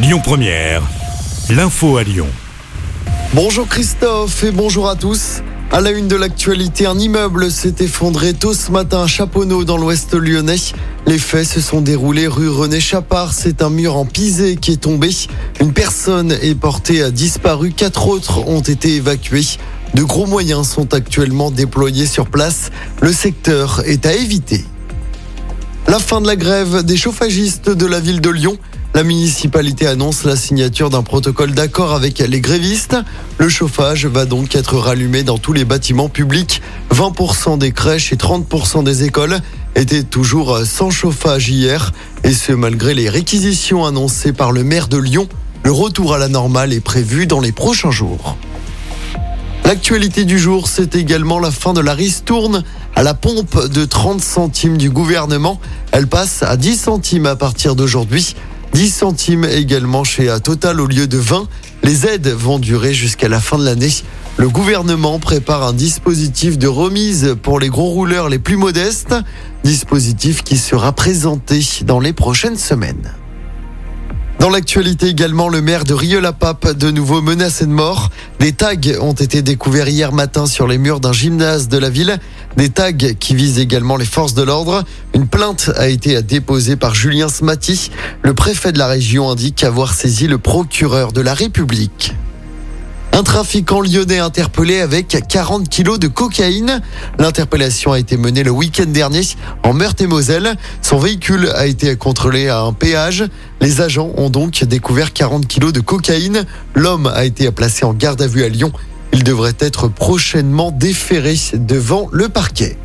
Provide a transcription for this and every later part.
Lyon Première, l'info à Lyon. Bonjour Christophe et bonjour à tous. À la une de l'actualité, un immeuble s'est effondré tôt ce matin à Chaponneau dans l'ouest lyonnais. Les faits se sont déroulés rue René Chapard. C'est un mur en pisé qui est tombé. Une personne est portée à disparu. Quatre autres ont été évacués. De gros moyens sont actuellement déployés sur place. Le secteur est à éviter. La fin de la grève des chauffagistes de la ville de Lyon. La municipalité annonce la signature d'un protocole d'accord avec les grévistes. Le chauffage va donc être rallumé dans tous les bâtiments publics. 20% des crèches et 30% des écoles étaient toujours sans chauffage hier. Et ce, malgré les réquisitions annoncées par le maire de Lyon. Le retour à la normale est prévu dans les prochains jours. L'actualité du jour, c'est également la fin de la ristourne à la pompe de 30 centimes du gouvernement. Elle passe à 10 centimes à partir d'aujourd'hui. 10 centimes également chez Total au lieu de 20. Les aides vont durer jusqu'à la fin de l'année. Le gouvernement prépare un dispositif de remise pour les gros rouleurs les plus modestes, dispositif qui sera présenté dans les prochaines semaines. Dans l'actualité également, le maire de Rieux-la-Pape, de nouveau menacé de mort. Des tags ont été découverts hier matin sur les murs d'un gymnase de la ville. Des tags qui visent également les forces de l'ordre. Une plainte a été déposée par Julien Smati. Le préfet de la région indique avoir saisi le procureur de la République. Un trafiquant lyonnais interpellé avec 40 kilos de cocaïne. L'interpellation a été menée le week-end dernier en Meurthe-et-Moselle. Son véhicule a été contrôlé à un péage. Les agents ont donc découvert 40 kilos de cocaïne. L'homme a été placé en garde à vue à Lyon. Il devrait être prochainement déféré devant le parquet.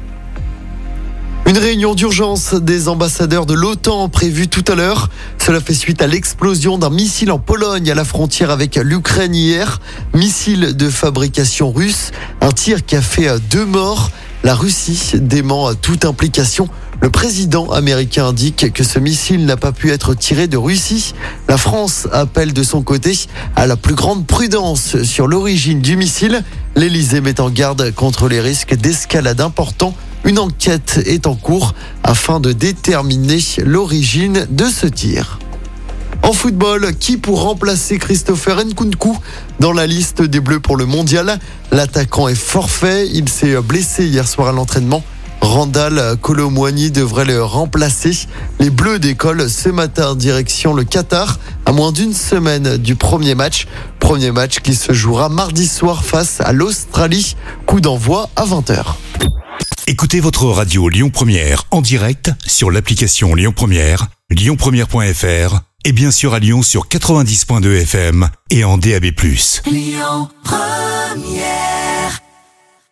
Une réunion d'urgence des ambassadeurs de l'OTAN prévue tout à l'heure. Cela fait suite à l'explosion d'un missile en Pologne à la frontière avec l'Ukraine hier. Missile de fabrication russe. Un tir qui a fait deux morts. La Russie dément toute implication. Le président américain indique que ce missile n'a pas pu être tiré de Russie. La France appelle de son côté à la plus grande prudence sur l'origine du missile. L'Elysée met en garde contre les risques d'escalade importants une enquête est en cours afin de déterminer l'origine de ce tir. En football, qui pour remplacer Christopher Nkunku dans la liste des Bleus pour le mondial? L'attaquant est forfait, il s'est blessé hier soir à l'entraînement. Randall Colomwani devrait le remplacer. Les Bleus décollent ce matin direction le Qatar à moins d'une semaine du premier match. Premier match qui se jouera mardi soir face à l'Australie. Coup d'envoi à 20h. Écoutez votre radio Lyon Première en direct sur l'application Lyon Première, lyonpremière.fr et bien sûr à Lyon sur 90.2 FM et en DAB+. Lyon Première